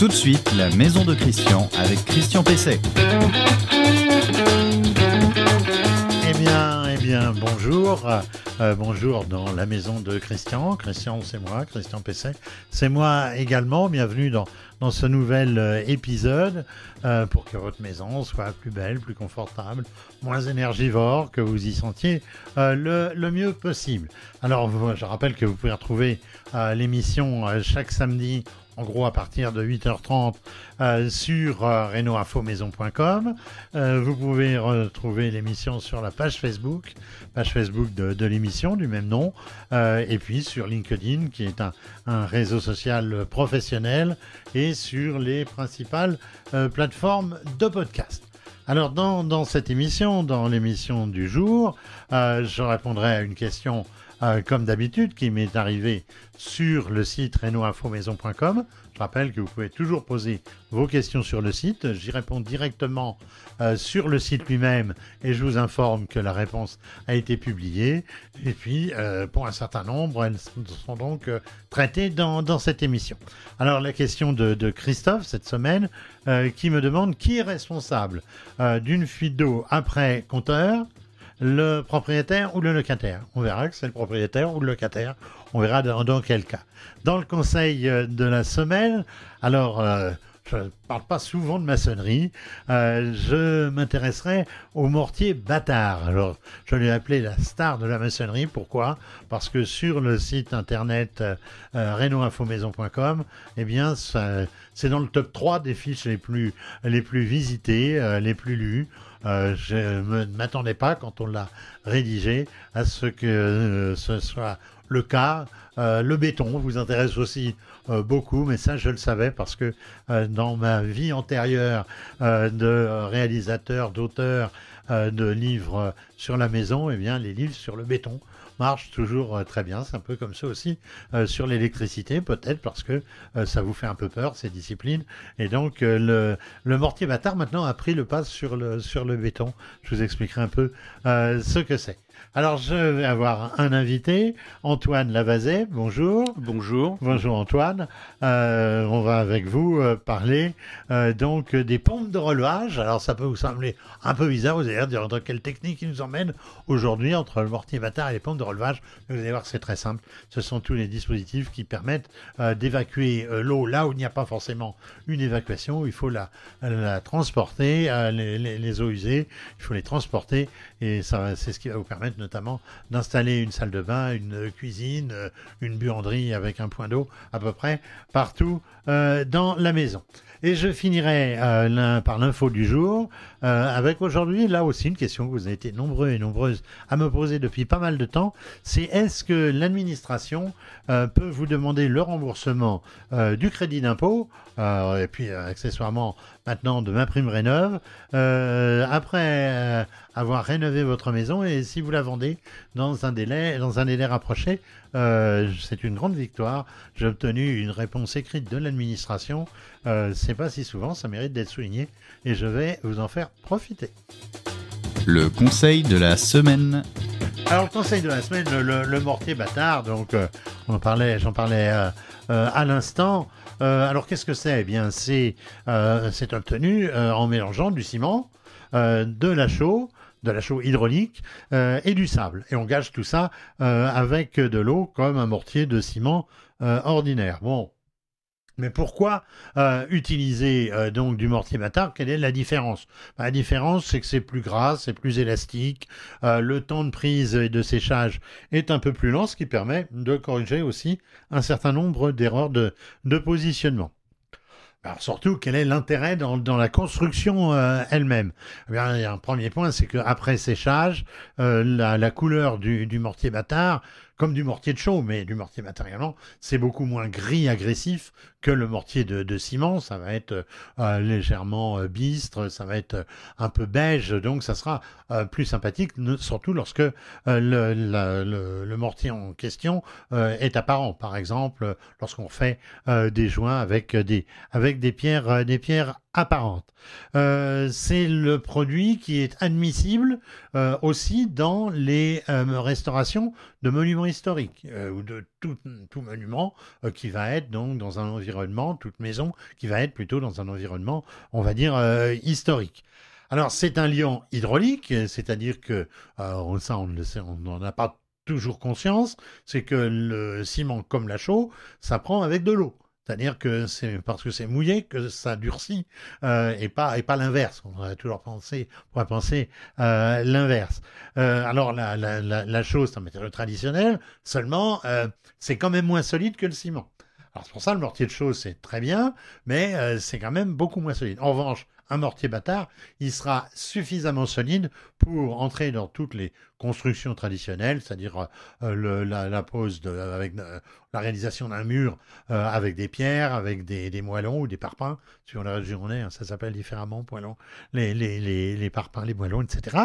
Tout de suite, la maison de Christian avec Christian Pesset. Eh bien, eh bien, bonjour. Euh, bonjour dans la maison de Christian. Christian, c'est moi, Christian Pesset. C'est moi également. Bienvenue dans, dans ce nouvel euh, épisode euh, pour que votre maison soit plus belle, plus confortable, moins énergivore, que vous y sentiez le, le, mieux possible. Alors, je rappelle que vous pouvez retrouver l'émission chaque samedi en gros à partir de 8h30 euh, sur euh. Euh, vous pouvez retrouver l'émission sur la page Facebook, page Facebook de, l'émission du même nom, et puis sur LinkedIn qui est un, réseau social professionnel et sur les principales plateformes de podcast. Alors dans, cette émission, dans l'émission du jour, je répondrai à une question euh, comme d'habitude, qui m'est arrivé sur le site renoinfomaison.com. Je rappelle que vous pouvez toujours poser vos questions sur le site. J'y réponds directement euh, sur le site lui-même et je vous informe que la réponse a été publiée. Et puis, euh, pour un certain nombre, elles sont donc traitées dans, cette émission. Alors, la question de, de Christophe cette semaine qui me demande qui est responsable d'une fuite d'eau après compteur le propriétaire ou le locataire. On verra que c'est le propriétaire ou le locataire. On verra dans, quel cas. Dans le conseil euh, de la semaine, alors euh, je ne parle pas souvent de maçonnerie, euh, je m'intéresserai au mortier bâtard. Alors je l'ai appelé la star de la maçonnerie. Pourquoi? Parce que sur le site internet renoinfomaison.com, eh bien c'est dans le top 3 des fiches les plus, les plus visitées, les plus lues. Euh, je ne m'attendais pas, quand on l'a rédigé, à ce que euh, ce soit le cas. Euh, le béton vous intéresse aussi beaucoup, mais ça, je le savais parce que dans ma vie antérieure de réalisateur, d'auteur de livres sur la maison, eh bien, les livres sur le béton marche toujours euh, très bien. C'est un peu comme ça aussi euh, sur l'électricité, peut-être parce que euh, ça vous fait un peu peur, ces disciplines. Et donc, le, le, mortier bâtard maintenant a pris le pas sur le, sur le béton. Je vous expliquerai un peu ce que c'est. Alors, je vais avoir un invité, Antoine Lavazet. Bonjour. Bonjour. Bonjour Antoine. Euh, on va avec vous euh, parler euh, donc des pompes de relevage. Alors, ça peut vous sembler un peu bizarre. Vous allez dire dans quelle technique il nous emmène aujourd'hui entre le mortier bâtard et les pompes de relevage. Vous allez voir, c'est très simple. Ce sont tous les dispositifs qui permettent d'évacuer l'eau là où il n'y a pas forcément une évacuation. Il faut la, la transporter, les, les eaux usées. Il faut les transporter et ça, c'est ce qui va vous permettre notamment d'installer une salle de bain, une cuisine, euh, une buanderie avec un point d'eau à peu près partout euh, dans la maison. Et je finirai euh, par l'info du jour avec aujourd'hui, là aussi, une question que vous avez été nombreux et nombreuses à me poser depuis pas mal de temps. C'est est-ce que l'administration peut vous demander le remboursement du crédit d'impôt et puis accessoirement maintenant de ma prime rénove après avoir rénové votre maison et si vous la vendez dans un délai, dans un délai rapproché, euh, c'est une grande victoire. J'ai obtenu une réponse écrite de l'administration. Euh, c'est pas si souvent, ça mérite d'être souligné et je vais vous en faire profiter. Le conseil de la semaine. Alors le conseil de la semaine, le, mortier bâtard. Donc euh, on en parlait, j'en parlais à l'instant. Alors qu'est-ce que c'est? Eh bien c'est c'est obtenu en mélangeant du ciment, de la chaux, de la chaux hydraulique euh, et du sable. Et on gage tout ça euh, avec de l'eau comme un mortier de ciment euh, ordinaire. Bon. Mais pourquoi utiliser donc du mortier bâtard Quelle est la différence? Bah, La différence, c'est que c'est plus gras, c'est plus élastique, le temps de prise et de séchage est un peu plus lent, ce qui permet de corriger aussi un certain nombre d'erreurs de positionnement. Alors surtout, quel est l'intérêt dans, la construction euh, elle-même? Eh Un premier point, c'est qu'après séchage, euh, la, couleur du mortier bâtard comme du mortier de chaux, mais du mortier matériellement, c'est beaucoup moins gris agressif que le mortier de, ciment. Ça va être euh, légèrement euh, bistre, ça va être euh, un peu beige, donc ça sera plus sympathique, surtout lorsque le, mortier en question est apparent. Par exemple, lorsqu'on fait des joints avec des, avec des pierres, des pierres apparente. C'est le produit qui est admissible aussi dans les restaurations de monuments historique ou de tout, tout monument qui va être donc dans un environnement, toute maison qui va être plutôt dans un environnement, on va dire, historique. Alors c'est un liant hydraulique, c'est-à-dire que ça on le on n'en a pas toujours conscience, c'est que le ciment comme la chaux, ça prend avec de l'eau. C'est-à-dire que c'est parce que c'est mouillé que ça durcit euh, et pas et pas l'inverse. On aurait toujours pensé, pourrait penser euh, l'inverse. Euh, alors la, la, la, chose, c'est un matériau traditionnel, seulement c'est quand même moins solide que le ciment. Alors c'est pour ça le mortier de chaux c'est très bien, mais c'est quand même beaucoup moins solide. En revanche, un mortier bâtard, il sera suffisamment solide pour entrer dans toutes les constructions traditionnelles, c'est-à-dire euh, la, pose avec euh, la réalisation d'un mur euh, avec des pierres, avec des, moellons ou des parpaings, sur la région on est, ça s'appelle différemment, les, les, les, parpaings, les moellons, etc.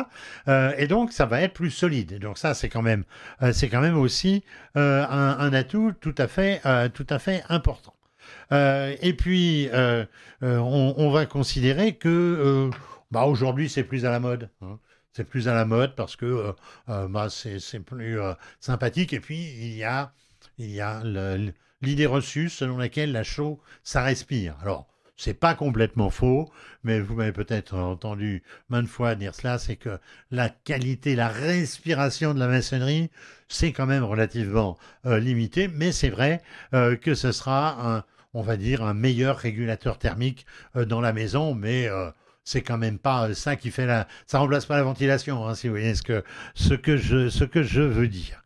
et donc ça va être plus solide. Donc ça c'est quand même, aussi un, atout tout à fait important. Euh, et puis, euh, euh, on, va considérer que bah, aujourd'hui, c'est plus à la mode. Hein. C'est plus à la mode parce que bah, c'est plus sympathique. Et puis, il y a, il y a l'idée reçue selon laquelle la chaux, ça respire. Alors, c'est pas complètement faux, mais vous m'avez peut-être entendu maintes fois dire cela, c'est que la qualité, la respiration de la maçonnerie, c'est quand même relativement limité, mais c'est vrai que ce sera un, on va dire, un meilleur régulateur thermique euh, dans la maison, mais euh, c'est quand même pas ça qui fait la, ça remplace pas la ventilation, hein, si vous voyez ce que ce que je veux dire.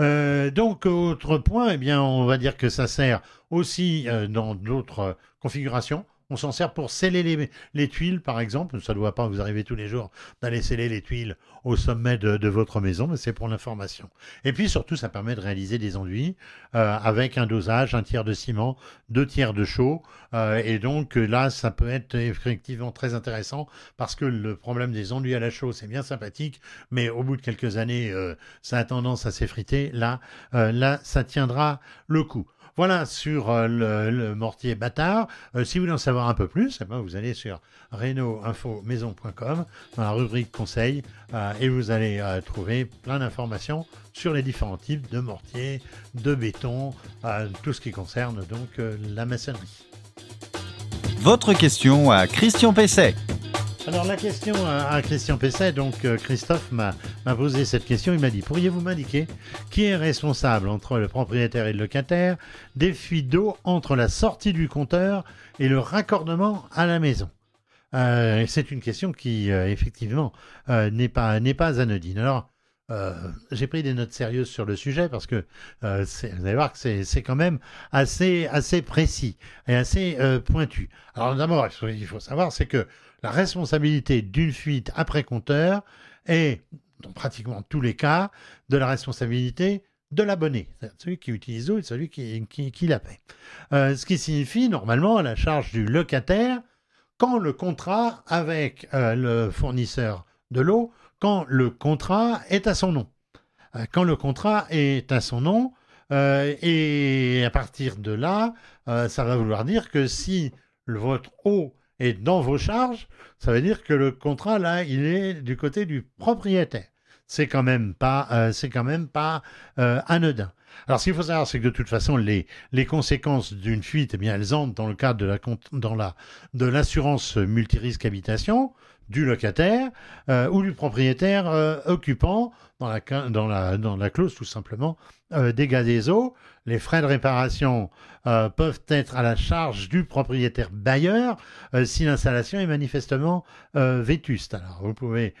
Euh, donc autre point, eh bien on va dire que ça sert aussi dans d'autres configurations. On s'en sert pour sceller les, tuiles, par exemple. Ça ne doit pas vous arriver tous les jours d'aller sceller les tuiles au sommet de, votre maison, mais c'est pour l'information. Et puis surtout, ça permet de réaliser des enduits euh, avec un dosage, un tiers de ciment, deux tiers de chaux. Euh, et donc là, ça peut être effectivement très intéressant parce que le problème des enduits à la chaux, c'est bien sympathique, mais au bout de quelques années, euh, ça a tendance à s'effriter. Là, là, ça tiendra le coup. Voilà sur euh, le, mortier bâtard. Euh, si vous voulez en savoir un peu plus, eh ben, vous allez sur reno-info-maison.com dans la rubrique conseil euh, et vous allez trouver plein d'informations sur les différents types de mortiers, de béton, tout ce qui concerne donc la maçonnerie. Votre question à Christian Pesset. Alors la question à, Christian Pesset, donc euh, Christophe m'a posé cette question, il m'a dit, pourriez-vous m'indiquer qui est responsable entre le propriétaire et le locataire des fuites d'eau entre la sortie du compteur et le raccordement à la maison? Euh, C'est une question qui euh, effectivement n'est pas, pas anodine. Alors j'ai pris des notes sérieuses sur le sujet parce que vous allez voir que c'est quand même assez, assez précis et assez pointu. Alors d'abord, il faut savoir, c'est que la responsabilité d'une fuite après compteur est, dans pratiquement tous les cas, de la responsabilité de l'abonné, celui qui utilise l'eau et celui qui, la paie. Euh, ce qui signifie normalement la charge du locataire quand le contrat avec euh, le fournisseur de l'eau, quand le contrat est à son nom. Euh, quand le contrat est à son nom, et à partir de là, ça va vouloir dire que si votre eau et dans vos charges, ça veut dire que le contrat, là, il est du côté du propriétaire. C'est quand même pas, euh, quand même pas euh, anodin. Alors, ce qu'il faut savoir, c'est que de toute façon, les, les conséquences d'une fuite, eh bien, elles entrent dans le cadre de la, l'assurance multirisque habitation du locataire euh, ou du propriétaire occupant dans la, dans, la, dans la clause tout simplement dégâts des eaux. Les frais de réparation euh, peuvent être à la charge du propriétaire bailleur euh, si l'installation est manifestement euh, vétuste. Alors vous pouvez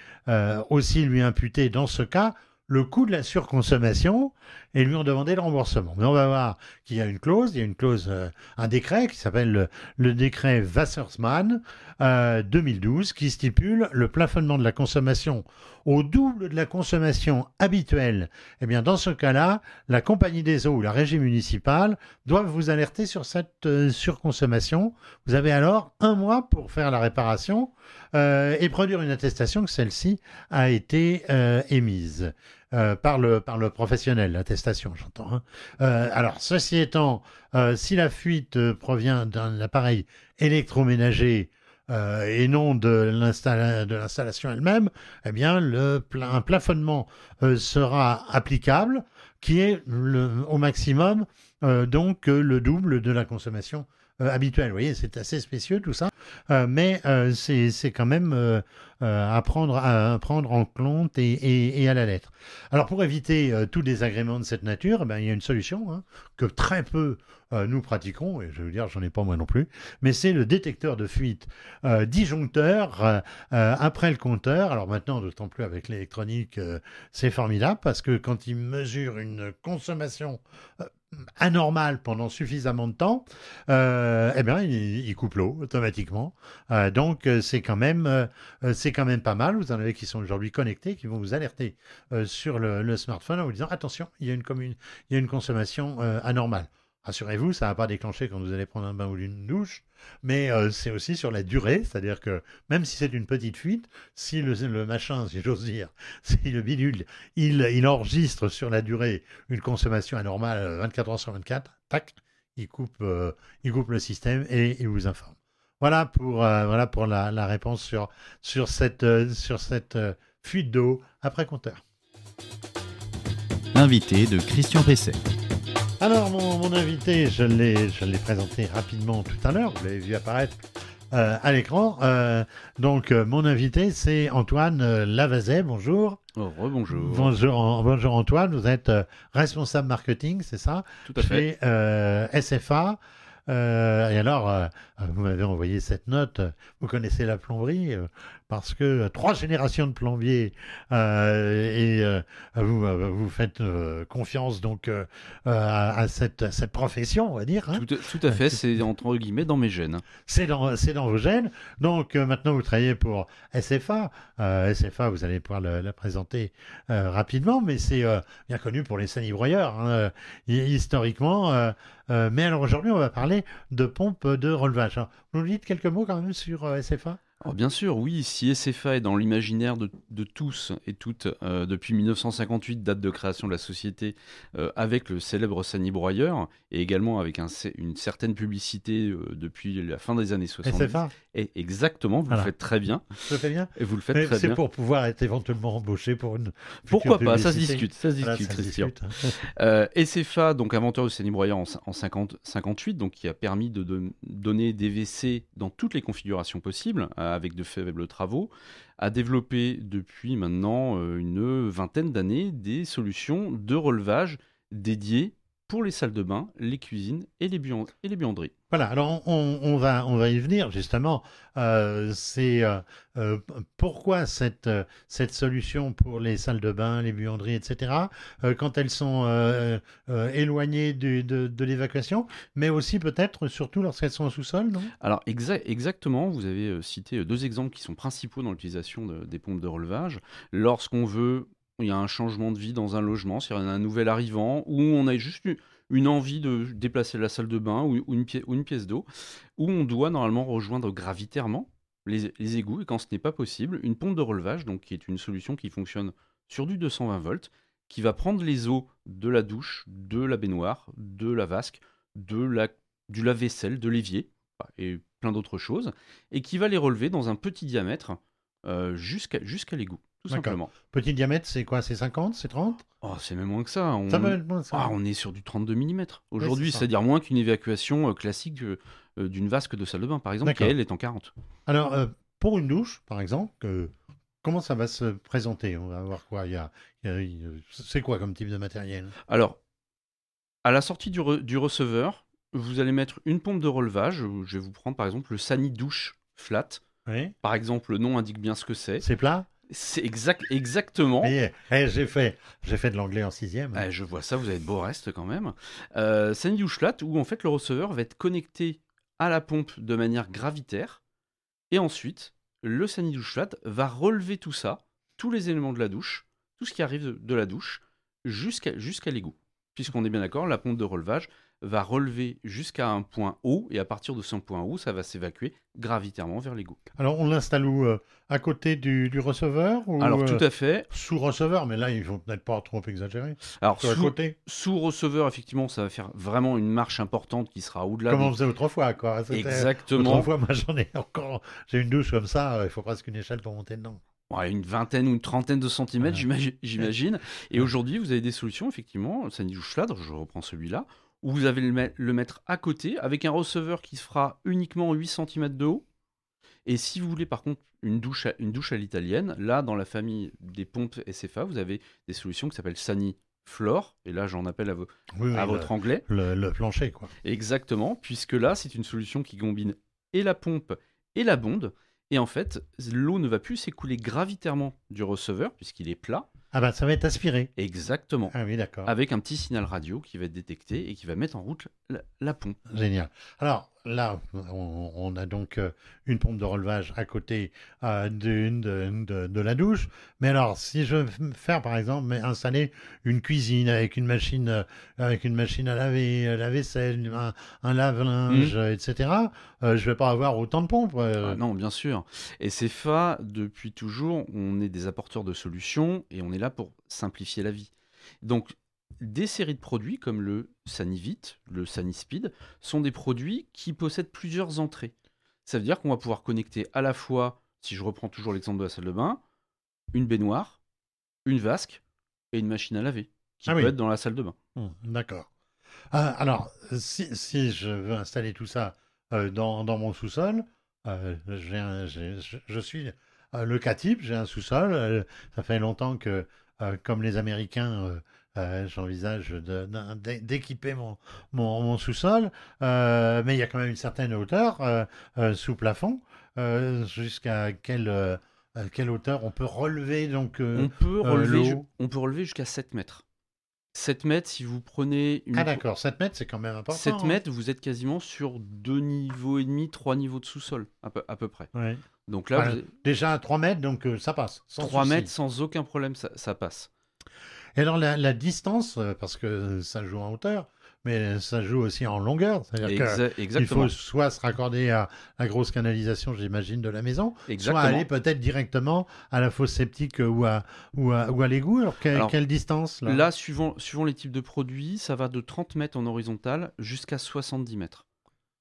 aussi lui imputer dans ce cas le coût de la surconsommation et lui en demander le remboursement. Mais on va voir qu'il y a une clause, il y a une clause, un décret qui s'appelle le, décret Wassersmann 2012 qui stipule le plafonnement de la consommation au double de la consommation habituelle, eh bien dans ce cas-là, la compagnie des eaux ou la régie municipale doivent vous alerter sur cette euh, surconsommation. Vous avez alors un mois pour faire la réparation euh, et produire une attestation que celle-ci a été euh, par, le, par le professionnel, l'attestation, j'entends. Hein. alors, ceci étant, si la fuite provient d'un appareil électroménager euh, et non de l'installa- de l'installation elle-même, eh bien, le un plafonnement euh, sera applicable qui est au maximum euh, donc euh, le double de la consommation euh, habituelle. Vous voyez, c'est assez spécieux tout ça, Euh, mais euh, c'est quand même à, prendre, à prendre en compte et, et- à la lettre. Alors pour éviter tout désagrément de cette nature, eh ben, il y a une solution hein, que très peu nous pratiquons, et je veux dire, j'en ai pas moi non plus, mais c'est le détecteur de fuite disjoncteur après le compteur. Alors maintenant, d'autant plus avec l'électronique, c'est formidable parce que quand il mesure une consommation anormale pendant suffisamment de temps, euh, eh bien, il, il coupe l'eau automatiquement. Euh, donc, euh, c'est quand même, euh, c'est quand même pas mal. Vous en avez qui sont aujourd'hui connectés, qui vont vous alerter sur le, le smartphone en vous disant attention, il y a une, commune, il y a une consommation anormale. Rassurez-vous, ça va pas déclencher quand vous allez prendre un bain ou une douche, mais euh, c'est aussi sur la durée, c'est-à-dire que même si c'est une petite fuite, si le, machin, si j'ose dire, si le bidule, il, enregistre sur la durée une consommation anormale euh, 24 heures sur 24, tac, il coupe, euh, il coupe le système et il vous informe. Voilà pour, euh, la, réponse sur, cette, fuite d'eau après compteur. L'invité de Christian Pesset. Alors, mon, mon invité, je l'ai, je l'ai présenté rapidement tout à l'heure. Vous l'avez vu apparaître euh, à l'écran. Euh, donc, euh, mon invité, c'est Antoine Lavazet. Bonjour. Oh. Bonjour, An- bonjour Antoine. Vous êtes responsable marketing, c'est ça? Tout à fait. Chez euh, SFA. Et alors, vous m'avez envoyé cette note. Vous connaissez la plomberie parce que euh, trois générations de plombiers euh, et euh, vous, vous faites confiance donc à, à cette, à cette profession, on va dire. hein. Tout, à- tout à fait, c'est entre guillemets dans mes gènes. C'est dans, c'est dans vos gènes. Donc maintenant, vous travaillez pour SFA. SFA, vous allez pouvoir la présenter rapidement, mais c'est bien connu pour les sanibroyeurs, hein, hi- historiquement. mais alors aujourd'hui, on va parler de pompes de relevage. Vous nous dites quelques mots quand même sur SFA Alors bien sûr, oui, si SFA est dans l'imaginaire de, de tous et toutes euh, depuis 1958, date de création de la société, euh, avec le célèbre Sani Broyeur, et également avec un une certaine publicité euh, depuis la fin des années 70. SFA, Et exactement, vous Voilà. le faites très bien, je fais bien. et vous le faites Mais très C'est bien. pour pouvoir être éventuellement embauché pour une. Pourquoi pas Ça se discute, ça se Voilà, discute, se Christian. discute, hein. Euh, SFA, donc inventeur du sanibroyeur en, en 50 58, donc qui a permis de, don- donner des WC dans toutes les configurations possibles, avec de faibles travaux, a développé depuis maintenant euh, une vingtaine d'années des solutions de relevage dédiées pour les salles de bain, les cuisines et les, buan- et les buanderies. Voilà, alors on, on va, on va y venir justement. Euh, c'est euh, euh, pourquoi cette, cette solution pour les salles de bain, les buanderies, etc., euh, quand elles sont éloignées du- de, de l'évacuation, mais aussi peut-être surtout lorsqu'elles sont au sous-sol, non? Alors exa- exactement, vous avez cité deux exemples qui sont principaux dans l'utilisation de- des pompes de relevage. Lorsqu'on veut, il y a un changement de vie dans un logement, c'est-à-dire un nouvel arrivant, où on a juste une envie de déplacer la salle de bain ou, ou une, pièce, ou d'eau, où on doit normalement rejoindre gravitairement les, égouts, et quand ce n'est pas possible, une pompe de relevage, donc qui est une solution qui fonctionne sur du 220 volts, qui va prendre les eaux de la douche, de la baignoire, de la vasque, de la, du lave-vaisselle, de l'évier, et plein d'autres choses, et qui va les relever dans un petit diamètre euh, jusqu'à l'égout, tout simplement. Petit diamètre, c'est quoi? C'est 50 C'est 30 Oh, c'est même moins que ça. On, Ça moins, ça. Ah, on est sur du 32 mm aujourd'hui, c'est-à-dire moins qu'une évacuation euh, classique euh, euh, d'une vasque de salle de bain, par exemple, qui elle est en 40. Alors, euh, pour une douche, par exemple, euh, comment ça va se présenter? On va voir quoi? Il y a, il y C'est quoi comme type de matériel? Alors, à la sortie du, re- du receveur, vous allez mettre une pompe de relevage. Je vais vous prendre par exemple le Sani Douche Flat. Oui Par exemple, le nom indique bien ce que c'est. C'est plat? C'est exact, exactement. Eh, eh, j'ai fait, j'ai fait de l'anglais en sixième. Ah, je vois ça, vous avez de beaux restes quand même. Euh, Flat, où en fait le receveur va être connecté à la pompe de manière gravitaire. Et ensuite, le Sani va relever tout ça, tous les éléments de la douche, tout ce qui arrive de, de la douche, jusqu'à jusqu'à l'égout. Puisqu'on est bien d'accord, la pompe de relevage va relever jusqu'à un point haut, et à partir de ce point haut, ça va s'évacuer gravitairement vers l'égout. Alors, on l'installe où euh, À côté du, du receveur ou, Alors, euh, tout à fait. Sous receveur, mais là, il faut peut-être pas trop exagérer. Alors, sous, côté, sous receveur, effectivement, ça va faire vraiment une marche importante qui sera au-delà comme on faisait autrefois, quoi. Exactement. Autrefois, moi, j'en ai encore. J'ai une douche comme ça, euh, il faut presque une échelle pour monter dedans. Une vingtaine ou une trentaine de centimètres, Ouais. j'imagine. Et Ouais. aujourd'hui, vous avez des solutions, effectivement, douche fladre, je reprends celui-là, où vous allez le, met- le mettre à côté avec un receveur qui fera uniquement 8 cm de haut. Et si vous voulez par contre une douche à, une douche à l'italienne, là, dans la famille des pompes SFA, vous avez des solutions qui s'appellent Sani Flore, et là j'en appelle à, vo- Oui, oui, à le- votre anglais. le, le plancher, quoi. Exactement, puisque là, c'est une solution qui combine et la pompe et la bonde. Et en fait, l'eau ne va plus s'écouler gravitairement du receveur, puisqu'il est plat. Ah bah, ça va être aspiré. Exactement. Ah oui, d'accord. Avec un petit signal radio qui va être détecté et qui va mettre en route la, la pompe. Génial. Alors là, on, on a donc euh, une pompe de relevage à côté euh, de, de- de la douche. Mais alors, si je veux faire par exemple installer une cuisine avec une machine, euh, avec une machine à laver, la vaisselle, un, un lave-linge, euh, etc., euh, je vais pas avoir autant de pompes. euh. Ah non, bien sûr. Et CFA, depuis toujours, on est des apporteurs de solutions et on est là pour simplifier la vie. Donc, des séries de produits comme le Sanivit, le Sanispeed, sont des produits qui possèdent plusieurs entrées. Ça veut dire qu'on va pouvoir connecter à la fois, si je reprends toujours l'exemple de la salle de bain, une baignoire, une vasque et une machine à laver qui Ah peut oui. être dans la salle de bain. Hum, D'accord. Ah, alors, si, si je veux installer tout ça euh, dans, dans mon sous-sol, euh, je, je suis euh, locatif, j'ai un sous-sol. ça fait longtemps que, comme les Américains, euh, j'envisage d'équiper mon, mon, mon sous-sol, euh, mais il y a quand même une certaine hauteur euh, euh, sous plafond. Euh, Jusqu'à quelle, quelle hauteur on peut relever donc on, peut relever, on peut relever jusqu'à 7 mètres. 7 mètres, si vous prenez une Ah d'accord, 7 mètres, c'est quand même important. 7 hein. mètres, vous êtes quasiment sur deux niveaux et demi, trois niveaux de sous-sol, à peu, à peu près. Ouais. Donc là, Voilà. vous- Déjà à 3 mètres, donc euh, ça passe. sans 3 souci. mètres sans aucun problème, ça, ça passe. Et alors la, la distance, euh, parce que ça joue en hauteur, mais ça joue aussi en longueur. C'est-à-dire qu'il faut soit se raccorder à la grosse canalisation, j'imagine, de la maison, exactement. soit aller peut-être directement à la fosse septique euh, ou à, ou à, ou à l'égout. Alors, que- Alors, quelle distance là, Là, suivant, suivant les types de produits, ça va de 30 mètres en horizontal jusqu'à 70 mètres.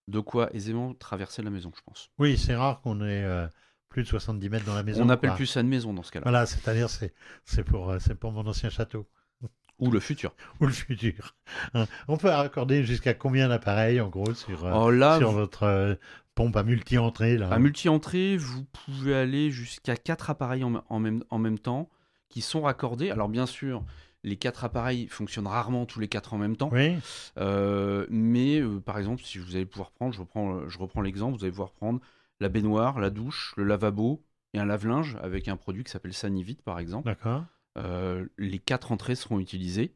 De quoi aisément traverser la maison, je pense. Oui, c'est rare qu'on ait euh, plus de 70 mètres dans la maison. On appelle quoi. plus ça une maison dans ce cas-là. Voilà, c'est-à-dire c'est c'est pour, euh, c'est pour mon ancien château. Ou le futur. Ou le futur. Hein. On peut raccorder jusqu'à combien d'appareils en gros sur, euh, Oh là, sur vous- votre euh, pompe à multi-entrée là? À multi-entrée, vous pouvez aller jusqu'à 4 appareils en, en même, en même temps qui sont raccordés. Alors bien sûr, les 4 appareils fonctionnent rarement tous les 4 en même temps. Oui, Euh, mais euh, par exemple, si vous allez pouvoir prendre, je reprends, je reprends l'exemple, vous allez pouvoir prendre la baignoire, la douche, le lavabo et un lave-linge avec un produit qui s'appelle Sanivit par exemple. d'accord. Euh, les quatre entrées seront utilisées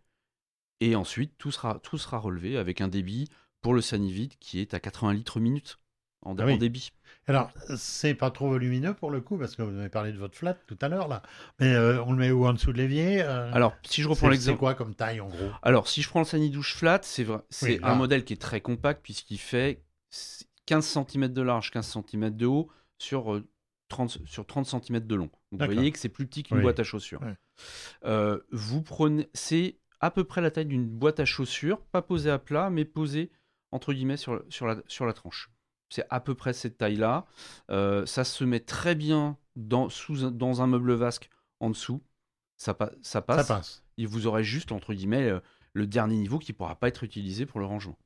et ensuite tout sera, tout sera relevé avec un débit pour le Sanivit qui est à 80 litres minute en, Ah oui. en débit. Alors, c'est pas trop volumineux pour le coup, parce que vous avez parlé de votre flat tout à l'heure là. Mais euh, on le met où? En dessous de l'évier euh, Alors, si je reprends c'est- C'est l'exemple. quoi comme taille en gros? Alors, si je prends le Sanidouche Flat, c'est Oui, un modèle qui est très compact puisqu'il fait 15 cm de large, 15 cm de haut sur, euh, 30, sur 30 cm de long. Donc, vous voyez que c'est plus petit qu'une Oui. boîte à chaussures. Euh, vous prenez, c'est à peu près la taille d'une boîte à chaussures, pas posée à plat, mais posée entre guillemets sur, sur, la, sur la tranche. C'est à peu près cette taille-là. Euh, ça se met très bien dans, sous, un- dans un meuble vasque en dessous. Ça, pa- ça passe Ça passe. et vous aurez juste, entre guillemets, euh, le dernier niveau qui ne pourra pas être utilisé pour le rangement.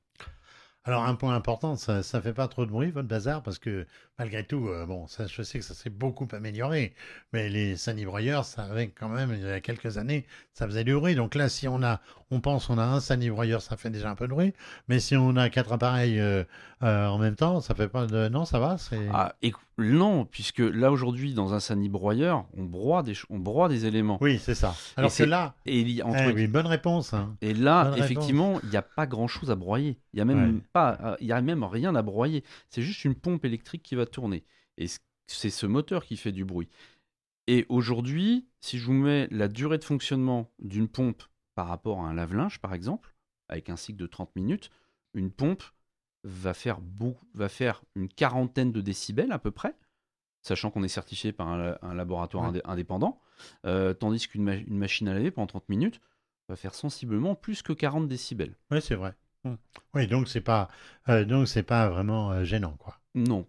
Alors, un point important, ça, ça fait pas trop de bruit votre bazar, parce que malgré tout, euh, bon, je sais que ça s'est beaucoup amélioré, mais les sanibroyeurs, ça avait quand même, il y a quelques années, ça faisait du bruit. Donc là, si on a, on pense, on a un sanibroyeur, ça fait déjà un peu de bruit, mais si on a quatre appareils euh, euh, en même temps, ça fait pas de, non, ça va, c'est. Ah, et, non, puisque là, aujourd'hui, dans un sani broyeur, on broie des, ch- on broie des éléments. Oui, c'est ça. Alors que c'est- là, Et, il y a entre eh oui, bonne réponse. hein. Et là, Bonne effectivement, il n'y a pas grand-chose à broyer. Il n'y a, même Ouais. pas- euh, y a même rien à broyer. C'est juste une pompe électrique qui va tourner. Et c'est ce moteur qui fait du bruit. Et aujourd'hui, si je vous mets la durée de fonctionnement d'une pompe par rapport à un lave-linge, par exemple, avec un cycle de 30 minutes, une pompe va faire, va faire une quarantaine de décibels à peu près, sachant qu'on est certifié par un, laboratoire indépendant, euh, tandis qu'une machine à laver pendant 30 minutes va faire sensiblement plus que 40 décibels. Oui, c'est vrai. Hum. Oui, donc c'est pas, euh, donc c'est pas vraiment euh, gênant, quoi. Non.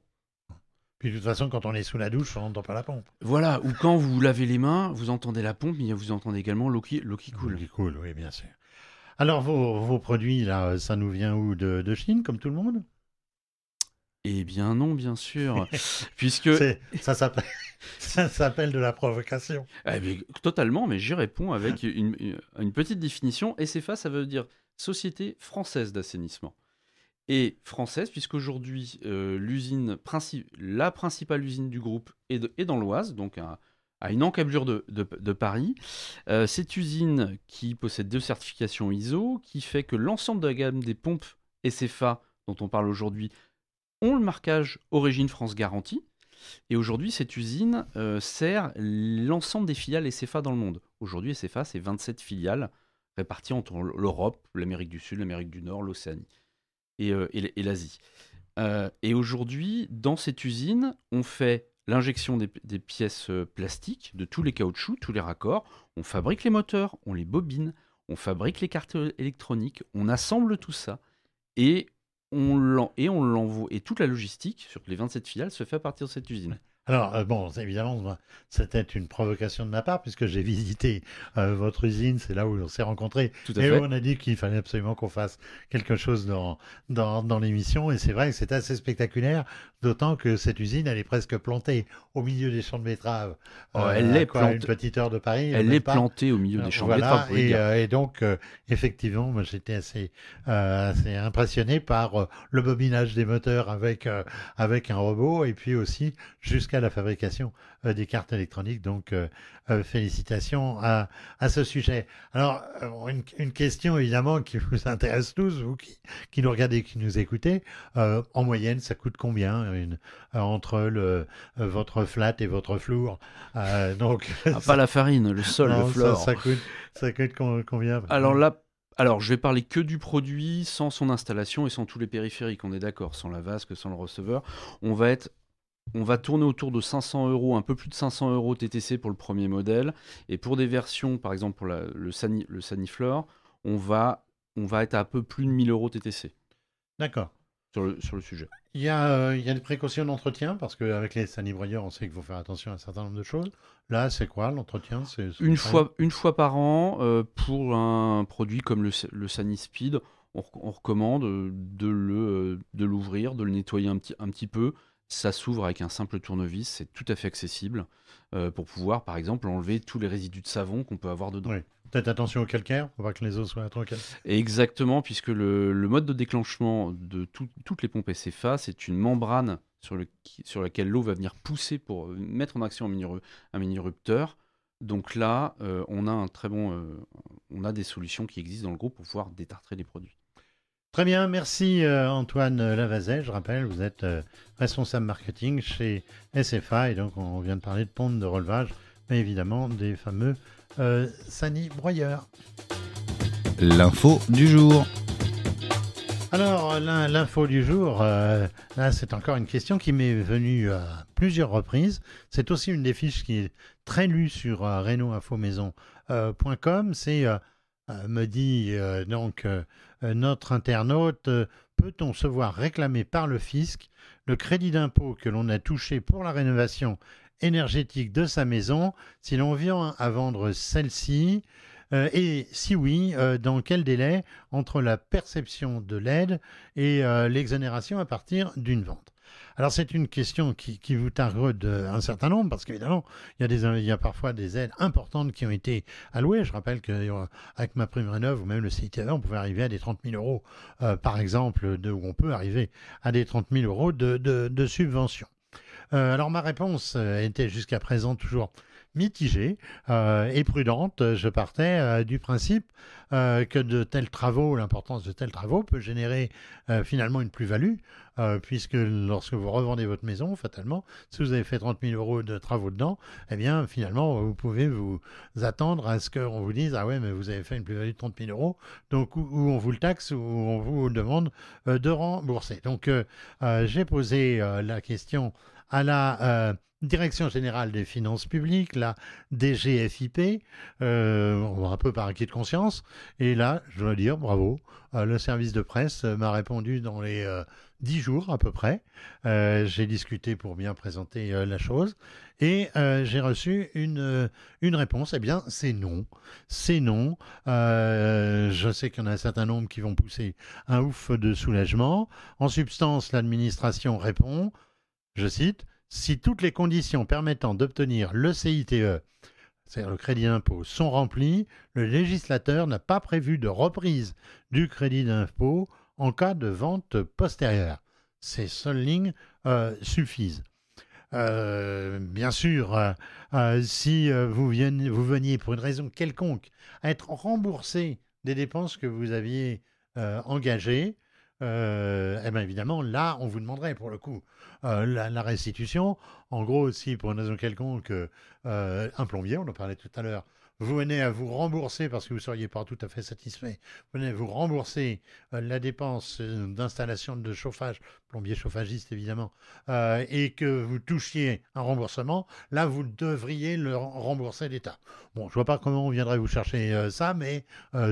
Puis de toute façon, quand on est sous la douche, on n'entend pas la pompe. Voilà, ou quand vous lavez les mains, vous entendez la pompe, mais vous entendez également l'eau qui, qui coule. L'eau qui coule, oui, bien sûr. Alors, vos, produits, là, ça nous vient où de, Chine, comme tout le monde? Eh bien non, bien sûr. puisque... Ça s'appelle de la provocation. Eh totalement, mais j'y réponds avec une, petite définition. SFA, ça veut dire Société française d'assainissement. Et française, puisqu'aujourd'hui, euh, l'usine la principale usine du groupe est, dans l'Oise, donc à une encablure de, de, Paris. Euh, cette usine qui possède deux certifications ISO, qui fait que l'ensemble de la gamme des pompes SFA dont on parle aujourd'hui ont le marquage Origine France Garantie. Et aujourd'hui, cette usine euh, sert l'ensemble des filiales SFA dans le monde. Aujourd'hui, SFA, c'est 27 filiales réparties entre l'Europe, l'Amérique du Sud, l'Amérique du Nord, l'Océanie et, euh, et l'Asie. et aujourd'hui, dans cette usine, on fait l'injection des, pièces euh, plastiques, de tous les caoutchoucs, tous les raccords. On fabrique les moteurs, on les bobine, on fabrique les cartes électroniques, on assemble tout ça et on l'envoie. Et toute la logistique sur les 27 filiales se fait à partir de cette usine. Alors, euh, bon, évidemment, c'était une provocation de ma part, puisque j'ai visité euh, votre usine, c'est là où on s'est rencontrés. et on a dit qu'il fallait absolument qu'on fasse quelque chose dans, dans, dans l'émission, et c'est vrai que c'est assez spectaculaire, d'autant que cette usine, elle est presque plantée au milieu des champs de betteraves. Oh, elle euh, est plantée. une petite heure de Paris. Elle est plantée au milieu des champs de betteraves. Et, et donc, effectivement, moi, j'étais assez, assez impressionné par le bobinage des moteurs avec, avec un robot, et puis aussi jusqu'à la fabrication euh, des cartes électroniques. Donc, euh, euh, félicitations à, à, ce sujet. Alors, une, question évidemment qui vous intéresse tous, vous qui, qui nous regardez, qui nous écoutez. en moyenne, ça coûte combien une, entre le, votre flat et votre flour? Donc, ah, Pas la farine, le sol, le floor. Ça, coûte, ça coûte combien? Alors là, alors, je vais parler que du produit, sans son installation et sans tous les périphériques, on est d'accord, sans la vasque, sans le receveur. On va être on va tourner autour de 500 euros, un peu plus de 500 euros TTC pour le premier modèle. Et pour des versions, par exemple pour le, Sani, le Saniflore, on va, on va être à un peu plus de 1000 euros TTC. D'accord. Sur le, sur le sujet. Il y, a, euh, il y a des précautions d'entretien parce qu'avec les sanibroyeurs, on sait qu'il faut faire attention à un certain nombre de choses. Là, c'est quoi l'entretien? Une fois, une fois par an, euh, pour un produit comme le, le Sanispeed, on, on recommande de, le, euh, de l'ouvrir, de le nettoyer un petit, un petit peu, ça s'ouvre avec un simple tournevis, c'est tout à fait accessible euh, pour pouvoir, par exemple, enlever tous les résidus de savon qu'on peut avoir dedans. Oui. Peut-être attention au calcaire, pour pas que les eaux soient trop Exactement, puisque le, mode de déclenchement de toutes les pompes SFA, c'est une membrane sur, le, sur laquelle l'eau va venir pousser pour mettre en action un mini-rupteur. Donc là, euh, on a un très bon, euh, on a des solutions qui existent dans le groupe pour pouvoir détartrer les produits. Très bien, merci euh, Antoine Lavazet. Je rappelle, vous êtes euh, responsable marketing chez SFA et donc on vient de parler de pompe de relevage, mais évidemment des fameux euh, Sani broyeurs. L'info du jour. Alors, l'info du jour, là, c'est encore une question qui m'est venue à plusieurs reprises. C'est aussi une des fiches qui est très lue sur euh, C'est euh, me dit donc notre internaute, peut-on se voir réclamer par le fisc le crédit d'impôt que l'on a touché pour la rénovation énergétique de sa maison si l'on vient à vendre celle-ci et si oui, dans quel délai entre la perception de l'aide et l'exonération à partir d'une vente? Alors c'est une question qui, vous taraude un certain nombre, parce qu'évidemment, il y, a parfois des aides importantes qui ont été allouées. Je rappelle qu'avec ma prime rénov ou même le CITV, on pouvait arriver à des 30 000 euros, euh, par exemple, de, on peut arriver à des 30 000 euros de, subventions. Euh, alors ma réponse euh, était jusqu'à présent toujours mitigée et prudente. Je partais du principe que de tels travaux, l'importance de tels travaux peut générer finalement une plus-value, puisque lorsque vous revendez votre maison, fatalement, si vous avez fait 30 000 euros de travaux dedans, eh bien finalement, vous pouvez vous attendre à ce qu'on vous dise, ah ouais, mais vous avez fait une plus-value de 30 000 euros, donc où, on vous le taxe, ou on vous demande de rembourser. Donc j'ai posé la question à la Direction générale des finances publiques, la DGFIP, euh, un peu par acquis de conscience. Et là, je dois dire, bravo, euh, le service de presse m'a répondu dans les euh, dix jours à peu près. j'ai discuté pour bien présenter la chose et j'ai reçu une réponse. Eh bien, c'est non. C'est non. je sais qu'il y en a un certain nombre qui vont pousser un ouf de soulagement. En substance, l'administration répond, je cite, si toutes les conditions permettant d'obtenir le CITE, c'est-à-dire le crédit d'impôt, sont remplies, le législateur n'a pas prévu de reprise du crédit d'impôt en cas de vente postérieure. Ces seules lignes euh, suffisent. Euh, bien sûr, euh, si vous, vous, veniez pour une raison quelconque à être remboursé des dépenses que vous aviez engagées, euh, eh bien évidemment, là, on vous demanderait pour le coup euh, la, restitution. En gros, si pour une raison quelconque, euh, un plombier, on en parlait tout à l'heure, vous venez à vous rembourser parce que vous ne seriez pas tout à fait satisfait, vous venez à vous rembourser euh, la dépense euh, d'installation de chauffage, plombier chauffagiste évidemment, euh, et que vous touchiez un remboursement, là vous devriez le rembourser l'État. Bon, je vois pas comment on viendrait vous chercher ça, mais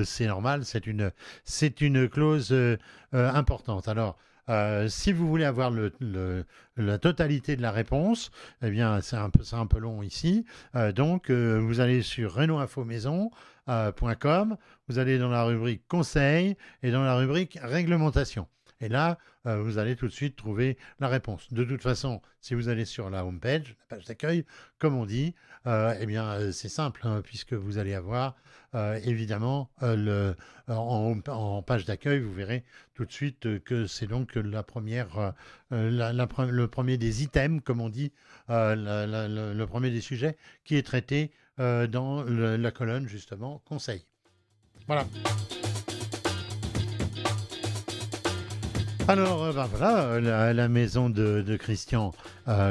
c'est normal, c'est une, c'est une clause importante. Alors, euh, si vous voulez avoir la totalité de la réponse, eh bien, c'est un peu, long ici. Euh, donc, euh, vous allez sur renaultinfomaison.com, vous allez dans la rubrique conseil et dans la rubrique réglementation. Et là, vous allez tout de suite trouver la réponse. De toute façon, si vous allez sur la home page, la page d'accueil, comme on dit, eh bien, c'est simple, hein, puisque vous allez avoir euh, évidemment, euh, le, en, page d'accueil, vous verrez tout de suite que c'est donc la première, euh, le premier des items, comme on dit, le premier des sujets qui est traité dans la colonne justement conseil. Voilà. Alors, ben voilà, la, maison de, Christian,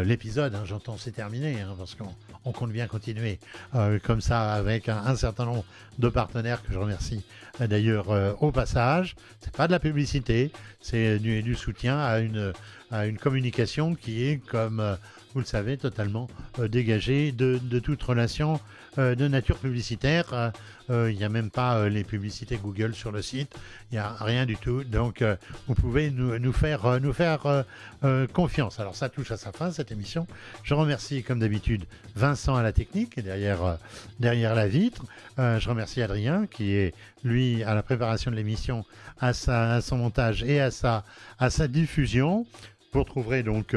l'épisode, hein, j'entends, c'est terminé, hein, parce qu'on on compte bien continuer euh, comme ça avec un, certain nombre de partenaires que je remercie euh, d'ailleurs euh, au passage. C'est pas de la publicité, c'est du, soutien à une communication qui est, comme vous le savez, totalement dégagée de, de, toute relation euh, de nature publicitaire. Euh, euh, il n'y a même pas les publicités Google sur le site. Il n'y a rien du tout. Donc, vous pouvez nous, faire, confiance. Alors, ça touche à sa fin, cette émission. Je remercie, comme d'habitude, Vincent à la technique, derrière, derrière la vitre. je remercie Adrien, qui est, lui, à la préparation de l'émission, à, son montage et à sa, à sa diffusion. Vous retrouverez donc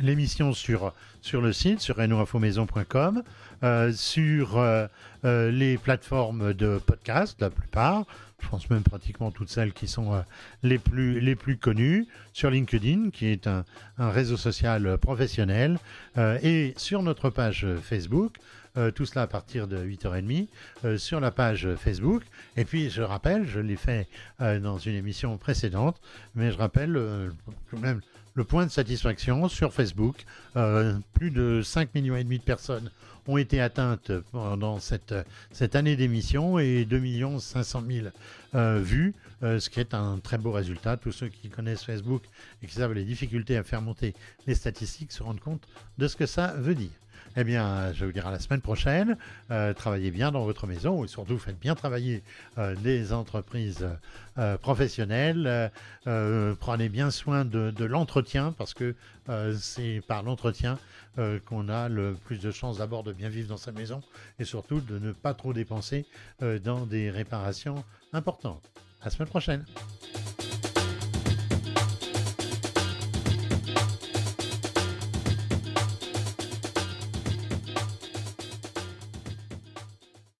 l'émission sur, sur le site, sur renoinfomaison.com. Euh, sur euh, euh, les plateformes de podcast, la plupart. Je pense même pratiquement toutes celles qui sont les, plus, les plus connues. Sur LinkedIn, qui est un, réseau social professionnel. et sur notre page Facebook. Tout cela à partir de 8h30 sur la page Facebook. Et puis je rappelle, je l'ai fait dans une émission précédente, mais je rappelle quand même le point de satisfaction sur Facebook. plus de 5 millions et demi de personnes ont été atteintes pendant cette, année d'émission et 2 500 000 vues, euh, ce qui est un très beau résultat. Tous ceux qui connaissent Facebook et qui savent les difficultés à faire monter les statistiques se rendent compte de ce que ça veut dire. Eh bien, je vous dirai la semaine prochaine. Euh, travaillez bien dans votre maison et surtout faites bien travailler euh, les entreprises euh, professionnelles. prenez bien soin de, l'entretien parce que c'est par l'entretien qu'on a le plus de chances d'abord de bien vivre dans sa maison et surtout de ne pas trop dépenser dans des réparations importantes. À la semaine prochaine.